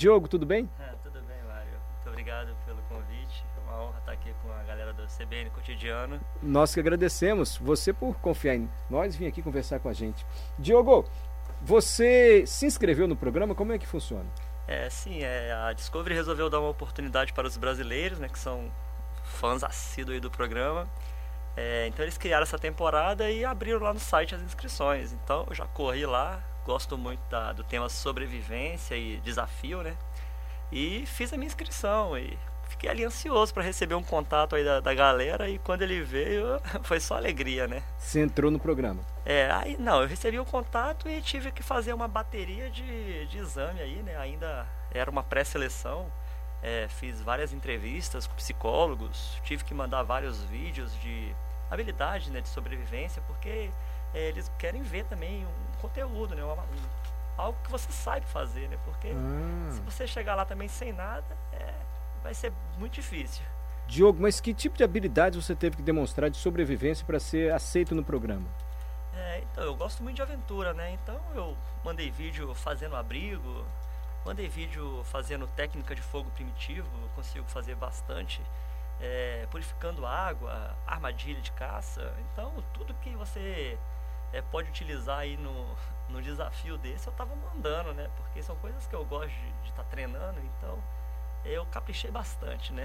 Diogo, tudo bem? É, tudo bem, Mário. Muito obrigado pelo convite. É uma honra estar aqui com a galera do CBN Cotidiano. Nós que agradecemos você por confiar em nós e vir aqui conversar com a gente. Diogo, você se inscreveu no programa? Como é que funciona? É, sim, é, a Discovery resolveu dar uma oportunidade para os brasileiros, né, que são fãs assíduos do programa. É, então eles criaram essa temporada e abriram lá no site as inscrições. Então eu já corri lá, gosto muito da, do tema sobrevivência e desafio, né? E fiz a minha inscrição e fiquei ali ansioso para receber um contato aí da, da, galera e quando ele veio foi só alegria, né? Você entrou no programa? É, aí não, eu recebi o contato e tive que fazer uma bateria de, de exame aí, né? Ainda era uma pré-seleção. É, fiz várias entrevistas com psicólogos, tive que mandar vários vídeos de habilidade né, de sobrevivência, porque é, eles querem ver também um conteúdo, né, uma, um, algo que você sabe fazer, né? Porque ah. se você chegar lá também sem nada, é, vai ser muito difícil. Diogo, mas que tipo de habilidade você teve que demonstrar de sobrevivência para ser aceito no programa? É, então, eu gosto muito de aventura, né? Então eu mandei vídeo fazendo abrigo, mandei vídeo fazendo técnica de fogo primitivo, consigo fazer bastante. É, purificando água, armadilha de caça. Então, tudo que você é, pode utilizar aí no, no desafio desse, eu estava mandando, né? Porque são coisas que eu gosto de estar tá treinando, então eu caprichei bastante, né?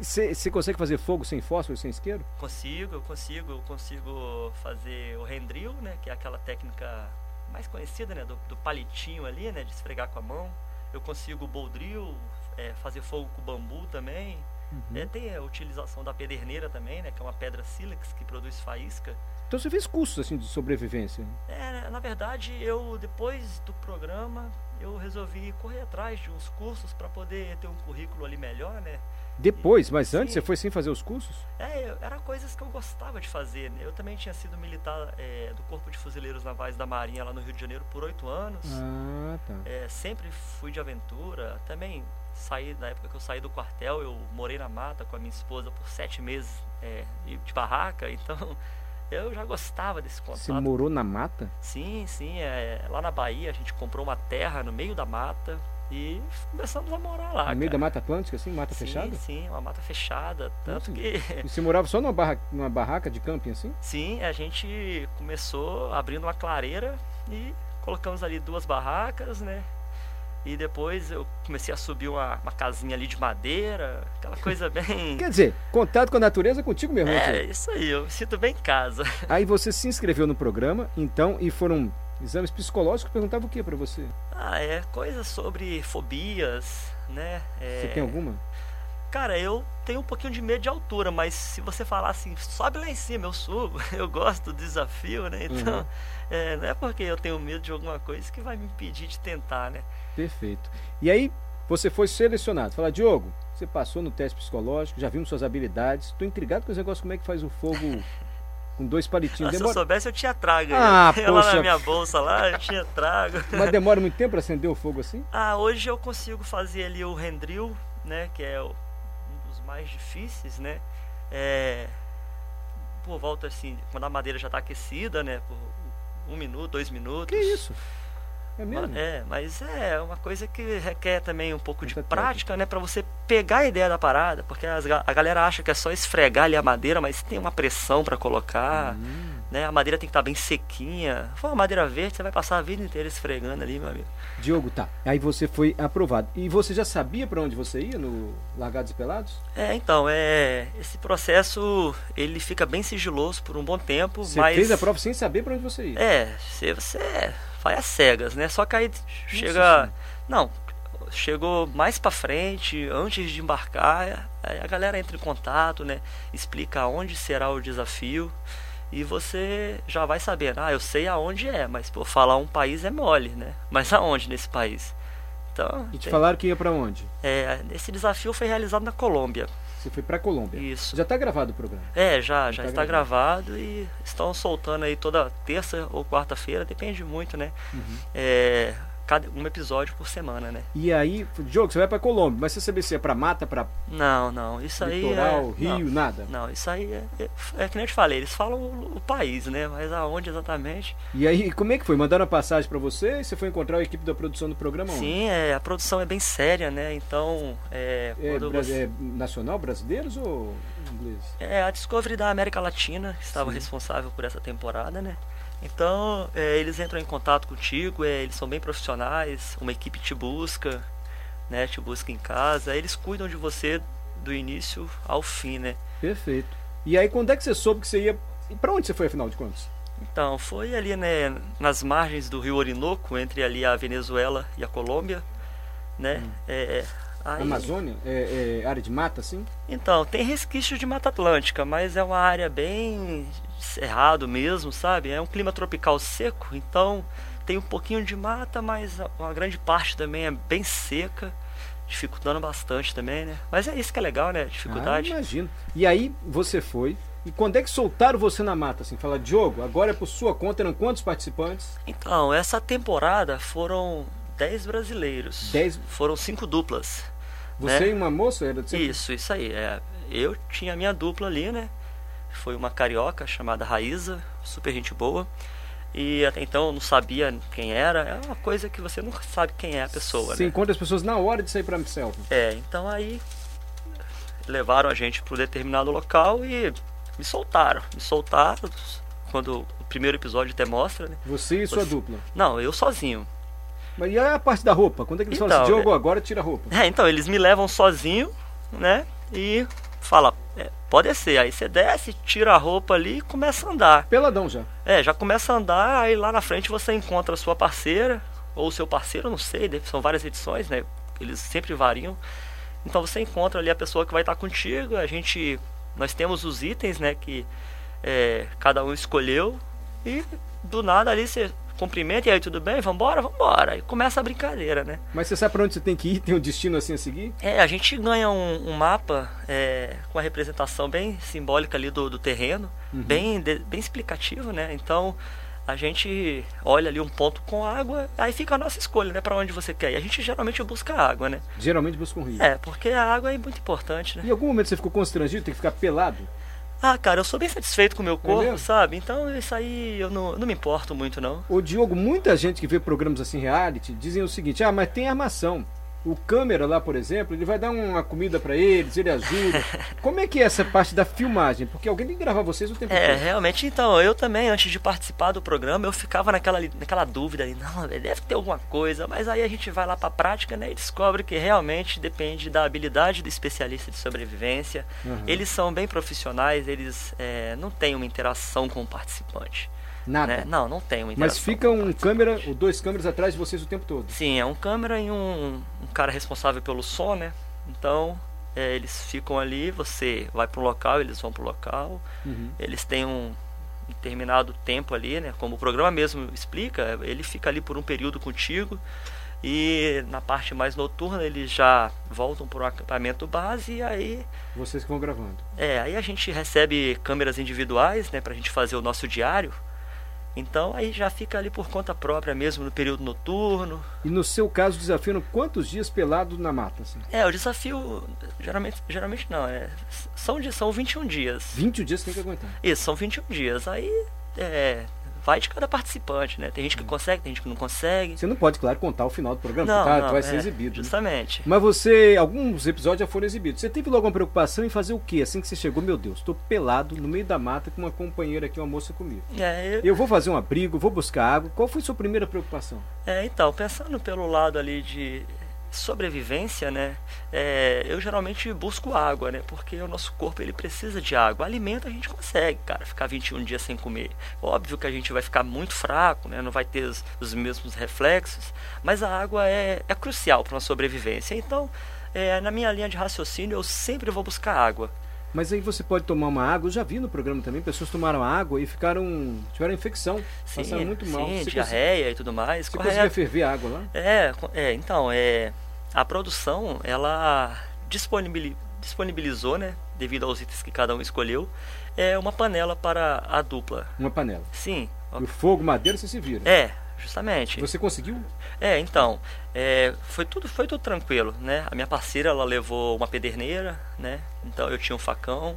Você consegue fazer fogo sem fósforo, sem isqueiro? Consigo, eu consigo, eu consigo fazer o rendril, né? Que é aquela técnica mais conhecida, né? Do, do palitinho ali, né? De esfregar com a mão. Eu consigo o boldril, é, fazer fogo com bambu também. Uhum. É, tem a utilização da pederneira também, né? Que é uma pedra sílex que produz faísca. Então você fez cursos assim de sobrevivência? É, na verdade, eu depois do programa, eu resolvi correr atrás de uns cursos para poder ter um currículo ali melhor, né? Depois, mas sim, antes você foi sem fazer os cursos? É, era coisas que eu gostava de fazer. Né? Eu também tinha sido militar é, do Corpo de Fuzileiros Navais da Marinha lá no Rio de Janeiro por oito anos. Ah, tá. É, sempre fui de aventura. Também saí, na época que eu saí do quartel, eu morei na mata com a minha esposa por sete meses é, de barraca. Então, eu já gostava desse contato. Você morou na mata? Sim, sim. É, lá na Bahia a gente comprou uma terra no meio da mata e começamos a morar lá. No cara. meio da Mata Atlântica, assim? Mata sim, fechada? Sim, uma mata fechada. Tanto que. E você morava só numa, barra, numa barraca de camping, assim? Sim, a gente começou abrindo uma clareira e colocamos ali duas barracas, né? E depois eu comecei a subir uma, uma casinha ali de madeira, aquela coisa bem. Quer dizer, contato com a natureza contigo mesmo, né? É, isso aí, eu me sinto bem em casa. Aí você se inscreveu no programa, então, e foram exames psicológicos, perguntava o que para você? Ah, é coisas sobre fobias, né? É... Você tem alguma? Cara, eu tenho um pouquinho de medo de altura, mas se você falar assim, sobe lá em cima, eu subo, eu gosto do desafio, né? Então, uhum. é, não é porque eu tenho medo de alguma coisa que vai me impedir de tentar, né? Perfeito. E aí, você foi selecionado. Fala, Diogo, você passou no teste psicológico, já vimos suas habilidades. Estou intrigado com esse negócio, como é que faz o fogo com dois palitinhos. Ah, demora... Se eu soubesse, eu tinha trago. Ah, eu poxa. lá na minha bolsa lá, eu tinha trago. Mas demora muito tempo para acender o fogo assim? Ah, hoje eu consigo fazer ali o rendril, né? Que é um dos mais difíceis, né? É... Por volta assim, quando a madeira já está aquecida, né? Por um minuto, dois minutos. Que isso? É mesmo? É, mas é uma coisa que requer também um pouco de prática, né? para você pegar a ideia da parada, porque as, a galera acha que é só esfregar ali a madeira, mas tem uma pressão para colocar, hum. né? A madeira tem que estar tá bem sequinha. For uma madeira verde, você vai passar a vida inteira esfregando ali, meu amigo. Diogo, tá. Aí você foi aprovado. E você já sabia para onde você ia no Largados e Pelados? É, então, é, esse processo, ele fica bem sigiloso por um bom tempo, você mas... fez a prova sem saber para onde você ia? É, você... você vai às cegas, né? Só que aí chega. Não, chegou mais para frente, antes de embarcar, aí a galera entra em contato, né? Explica onde será o desafio e você já vai saber, ah, eu sei aonde é, mas por falar um país é mole, né? Mas aonde nesse país? Então, e te tem... falaram que ia para onde? É, esse desafio foi realizado na Colômbia. Você foi para Colômbia. Isso. Já está gravado o programa? É, já, já, já tá está gravado. gravado. e estão soltando aí toda terça ou quarta-feira, depende muito, né? Uhum. É, cada um episódio por semana, né? E aí, Diogo, você vai pra Colômbia, mas você se é pra mata, pra Não, não, isso aí litoral, é... rio, não, nada? Não, isso aí é, é, é que nem eu te falei, eles falam o, o país, né? Mas aonde exatamente? E aí, como é que foi? Mandaram a passagem pra você e você foi encontrar a equipe da produção do programa onde? Sim, é, a produção é bem séria, né? Então, é, É, você... é nacional, brasileiros ou inglês? É a Discovery da América Latina que estava Sim. responsável por essa temporada, né? Então, é, eles entram em contato contigo, é, eles são bem profissionais, uma equipe te busca, né? Te busca em casa, eles cuidam de você do início ao fim, né? Perfeito. E aí, quando é que você soube que você ia. E pra onde você foi, afinal de contas? Então, foi ali, né, nas margens do rio Orinoco, entre ali a Venezuela e a Colômbia, né? É, aí- Amazônia? É, é área de mata, assim? Então, tem resquício de Mata Atlântica, mas é uma área bem cerrado mesmo, sabe? É um clima tropical seco, então tem um pouquinho de mata, mas uma grande parte também é bem seca, dificultando bastante também, né? Mas é isso que é legal, né? Ah, Dificuldade. imagino. E aí, você foi. E quando é que soltaram você na mata, assim? Fala, Diogo, agora é por sua conta, eram quantos participantes? Então, essa temporada foram 10 brasileiros. Dez- Foram cinco duplas. Você né? e uma moça? Era de sempre- Isso, isso aí. É, eu tinha a minha dupla ali, né? Foi uma carioca chamada Raíza, super gente boa. E até então eu não sabia quem era. É uma coisa que você nunca sabe quem é a pessoa, Você né? encontra as pessoas na hora de sair pra selva. É, então aí levaram a gente para um determinado local e me soltaram. Me soltaram quando o primeiro episódio até mostra, né? Você e sua Você- dupla. Não, eu sozinho. Mas e a parte da roupa? Quando é que eles falam Então, assim, Diogo, é- agora tira a roupa? É, então eles me levam sozinho, né? E fala, pode descer. Aí você desce, tira a roupa ali e começa a andar. Peladão já. É, já começa a andar, aí lá na frente você encontra a sua parceira, ou o seu parceiro, não sei, são várias edições, né? Eles sempre variam. Então você encontra ali a pessoa que vai estar contigo, a gente. Nós temos os itens, né, que é, cada um escolheu, e do nada ali você cumprimenta, e aí tudo bem? Vambora? Vambora. E começa a brincadeira, né? Mas você sabe pra onde você tem que ir? Tem um destino assim a seguir? É, a gente ganha um, um mapa é, com a representação bem simbólica ali do, do terreno, bem, de- bem explicativo, né? Então a gente olha ali um ponto com água, aí fica a nossa escolha, né? Pra onde você quer. E a gente geralmente busca água, né? Geralmente busca um rio. É, porque a água é muito importante, né? Em algum momento você ficou constrangido, tem que ficar pelado? Ah, cara, eu sou bem satisfeito com o meu corpo, mesmo? sabe? Então isso aí eu não, não me importo muito, não. Ô Diogo, muita gente que vê programas assim reality dizem o seguinte: ah, mas tem armação. O câmera lá, por exemplo, ele vai dar uma comida pra eles, ele ajuda. Como é que é essa parte da filmagem? Porque alguém tem que gravar vocês o tempo É, todo. realmente, então, eu também, antes de participar do programa, eu ficava naquela, naquela dúvida ali, não, deve ter alguma coisa, mas aí a gente vai lá pra prática, né, e descobre que realmente depende da habilidade do especialista de sobrevivência. Uhum. Eles são bem profissionais, eles é, não têm uma interação com o participante. Nada. Né? Não, não tem uma interação. Mas fica um câmera, ou dois câmeras atrás de vocês o tempo todo. Sim, é um câmera e um, um cara responsável pelo som, né? Então, é, eles ficam ali, você vai para um local, eles vão para o local. Uhum. Eles têm um determinado tempo ali, né? Como o programa mesmo explica, ele fica ali por um período contigo. E na parte mais noturna eles já voltam para o acampamento base e aí Vocês que vão gravando. é, aí a gente recebe câmeras individuais, né, pra gente fazer o nosso diário. Então aí já fica ali por conta própria mesmo no período noturno. E no seu caso, desafiam quantos dias pelado na mata? Assim? É, o desafio geralmente, geralmente não, é, são, são 21 dias. 20 dias tem que aguentar. Isso, são 21 dias. Aí é, vai de cada participante, né? Tem gente que consegue, tem gente que não consegue. Você não pode, claro, contar o final do programa, Não, porque tá, não, vai é, ser exibido. né? Justamente. Mas você, alguns episódios já foram exibidos. Você teve logo uma preocupação em fazer o quê? Assim que você chegou, meu Deus, tô pelado no meio da mata com uma companheira aqui, uma moça comigo. É, eu- Eu vou fazer um abrigo, vou buscar água. Qual foi sua primeira preocupação? É, então, pensando pelo lado ali de sobrevivência, né? é, eu geralmente busco água, né? Porque o nosso corpo ele precisa de água. Alimento a gente consegue, cara, ficar 21 dias sem comer. Óbvio que a gente vai ficar muito fraco, né? Não vai ter os, os mesmos reflexos, mas a água é, é crucial para uma sobrevivência. Então, é, na minha linha de raciocínio, eu sempre vou buscar água. Mas aí você pode tomar uma água. Eu já vi no programa também, pessoas tomaram água e ficaram. tiveram infecção. passaram muito mal. sim você diarreia e tudo mais. Você Correto. conseguia ferver a água lá? É, é, então, é, a produção, ela disponibil- disponibilizou, né, devido aos itens que cada um escolheu, é uma panela para a dupla. Uma panela. Sim, E o fogo, madeira, você se vira. é, justamente. Você conseguiu? É, então, é, foi tudo foi tudo tranquilo, né? A minha parceira, ela levou uma pederneira, né? Então eu tinha um facão.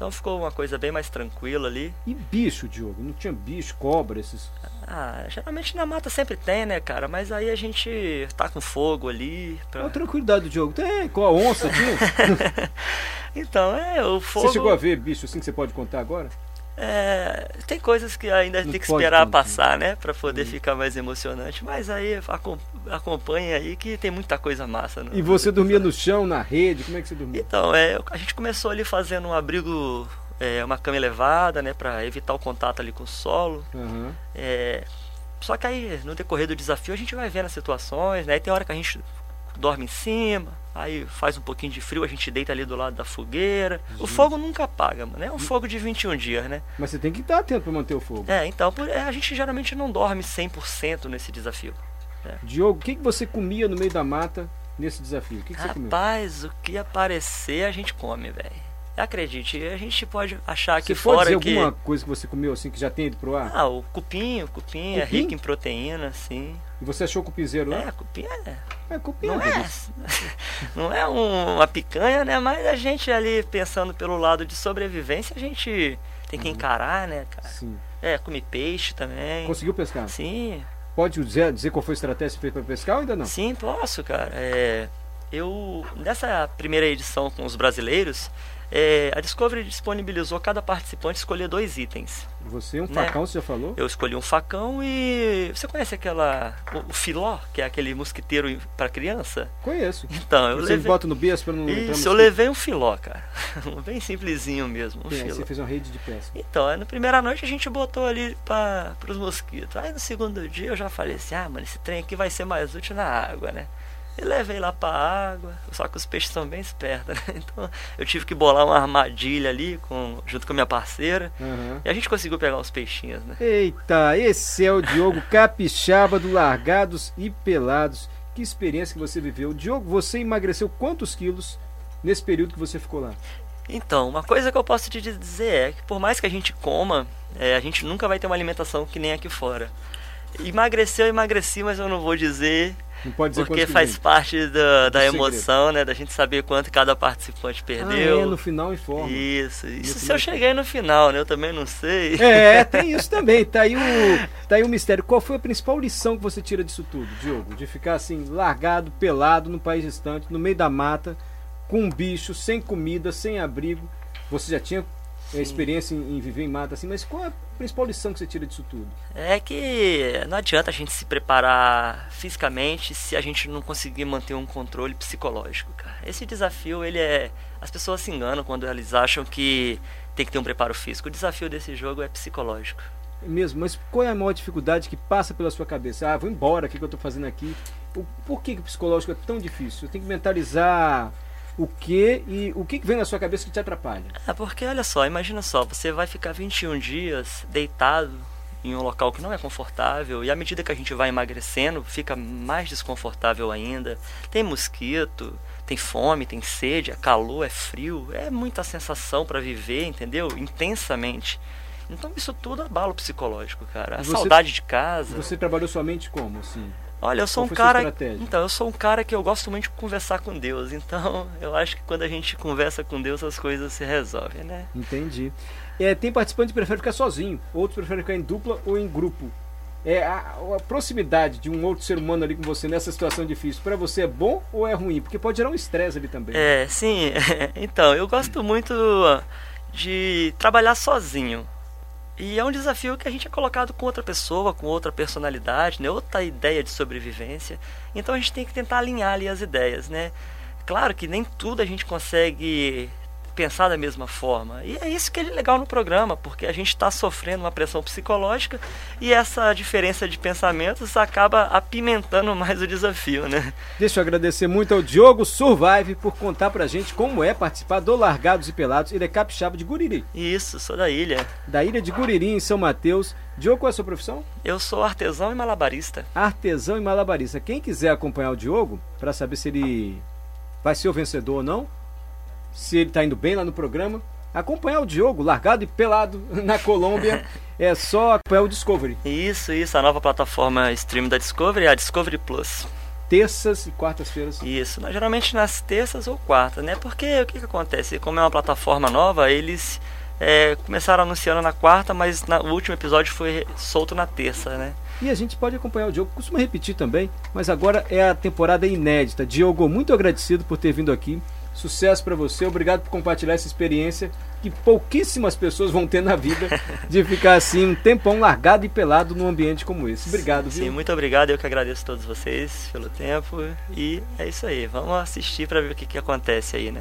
Então ficou uma coisa bem mais tranquila ali. E bicho, Diogo? Não tinha bicho, cobra, esses. Ah, geralmente na mata sempre tem, né, cara? Mas aí a gente tá com fogo ali. Pra... A tranquilidade do Diogo? Tem, com a onça tinha. então, é, o fogo. Você chegou a ver bicho assim que você pode contar agora? É, tem coisas que ainda Não tem que esperar passar, né? Pra poder Uhum. ficar mais emocionante. Mas aí acom- acompanha aí que tem muita coisa massa. No, E você dormia no chão, na rede? Como é que você dormia? Então, é, a gente começou ali fazendo um abrigo, é, uma cama elevada, né? Pra evitar o contato ali com o solo. Aham. É, só que aí, no decorrer do desafio, a gente vai vendo as situações, né? Aí tem hora que a gente dorme em cima, aí faz um pouquinho de frio, a gente deita ali do lado da fogueira. O Gente. fogo nunca apaga, mano. É um fogo de 21 dias, né? Mas você tem que estar atento para manter o fogo. É, então é, a gente geralmente não dorme 100% nesse desafio. Diogo, o que, que você comia no meio da mata nesse desafio? O que, que você comeu? Rapaz, o que aparecer a gente come, velho. Acredite, a gente pode achar aqui Você pode fora dizer que. alguma coisa que você comeu assim que já tem ido pro ar? Ah, o cupim, o cupim, é Cupim? rico em proteína, sim. E você achou cupizeiro lá? É, cupim é. É, cupim Não é é, delícia. não é um- uma picanha, né? Mas a gente ali pensando pelo lado de sobrevivência, a gente tem que Uhum. encarar, né, cara? Sim. É, come peixe também. Conseguiu pescar? Sim, Pode dizer, dizer qual foi a estratégia fez para pescar ou ainda não? sim, posso, cara. É, eu nessa primeira edição com os brasileiros, é, a Discovery disponibilizou cada participante escolher dois itens. Você, um Né? facão, você já falou? Eu escolhi um facão e você conhece aquela o, o filó, que é aquele mosquiteiro para criança? Conheço. Então eu Vocês levei botam no berço para não entrar Isso, eu mosquito? levei um filó, cara. Bem simplesinho mesmo, um filó. você fez uma rede de pesca. Então, na primeira noite a gente botou ali para os mosquitos. Aí no segundo dia eu já falei assim: ah, mano, esse trem aqui vai ser mais útil na água, né? E levei lá pra água, só que os peixes são bem espertos, né? Então eu tive que bolar uma armadilha ali com, junto com a minha parceira. Aham. E a gente conseguiu pegar uns peixinhos, né? Eita, esse é o Diogo Capixaba do Largados e Pelados. Que experiência que você viveu. Diogo, você emagreceu quantos quilos nesse período que você ficou lá? Então, uma coisa que eu posso te dizer é que por mais que a gente coma, é, a gente nunca vai ter uma alimentação que nem aqui fora. Emagreceu, eu emagreci, mas eu não vou dizer Não pode dizer Porque faz quilos. parte da, da segredo. emoção, né? Da gente saber quanto cada participante Ah, perdeu. é, no final informa. Isso, isso se eu cheguei no final, né? Eu também não sei. É, tem isso também. Tá aí, o, tá aí o mistério. Qual foi a principal lição que você tira disso tudo, Diogo? De ficar assim, largado, pelado, no país distante, no meio da mata, com um bicho, sem comida, sem abrigo. Você já tinha é, Sim. experiência em, em viver em mata assim, mas qual é a principal lição que você tira disso tudo? É que não adianta a gente se preparar fisicamente se a gente não conseguir manter um controle psicológico, cara. Esse desafio, ele é. As pessoas se enganam quando elas acham que tem que ter um preparo físico. O desafio desse jogo é psicológico. Mesmo, mas qual é a maior dificuldade que passa pela sua cabeça? Ah, vou embora, o que, que eu tô fazendo aqui? Por que, que o psicológico é tão difícil? Eu tenho que mentalizar o que e o que, vem na sua cabeça que te atrapalha? É porque olha só, imagina só, você vai ficar 21 dias deitado em um local que não é confortável e à medida que a gente vai emagrecendo, fica mais desconfortável ainda. Tem mosquito, tem fome, tem sede, é calor, é frio, é muita sensação para viver, entendeu? Intensamente. Então isso tudo abala o psicológico, cara. A você- saudade de casa. Você trabalhou sua mente como, assim? Olha, eu sou Qual um cara. Então, eu sou um cara que eu gosto muito de conversar com Deus. Então, eu acho que quando a gente conversa com Deus, as coisas se resolvem, né? Entendi. É, tem participante que prefere ficar sozinho, outros preferem ficar em dupla ou em grupo. É, a, a proximidade de um outro ser humano ali com você nessa situação difícil, pra você é bom ou é ruim? Porque pode gerar um estresse ali também. É, sim. Então, eu gosto muito de trabalhar sozinho. E é um desafio que a gente é colocado com outra pessoa, com outra personalidade, né? outra ideia de sobrevivência. Então a gente tem que tentar alinhar ali as ideias, né? Claro que nem tudo a gente consegue pensar da mesma forma. E é isso que é legal no programa, porque a gente está sofrendo uma pressão psicológica e essa diferença de pensamentos acaba apimentando mais o desafio, né? Deixa eu agradecer muito ao Diogo Survive por contar pra gente como é participar do Largados e Pelados. Ele é capixaba de Guriri, Isso, sou da ilha. da ilha de Guriri, em São Mateus. Diogo, qual é a sua profissão? Eu sou artesão e malabarista. Artesão e malabarista. Quem quiser acompanhar o Diogo, pra saber se ele vai ser o vencedor ou não, se ele tá indo bem lá no programa, acompanhar o Diogo largado e pelado na Colômbia, é só acompanhar o Discovery. Isso, isso, a nova plataforma stream da Discovery, a Discovery Plus. Terças e quartas-feiras. Isso, geralmente nas terças ou quartas, né? Porque o que, que acontece? Como é uma plataforma nova, eles é, começaram anunciando na quarta, mas na, o último episódio foi solto na terça, né? E a gente pode acompanhar o Diogo, costuma repetir também, mas agora é a temporada inédita. Diogo, muito agradecido por ter vindo aqui. Sucesso para você, obrigado por compartilhar essa experiência que pouquíssimas pessoas vão ter na vida de ficar assim um tempão largado e pelado num ambiente como esse. Obrigado, sim? Sim, muito obrigado. Eu que agradeço a todos vocês pelo tempo. E é isso aí. Vamos assistir para ver o que, que acontece aí, né?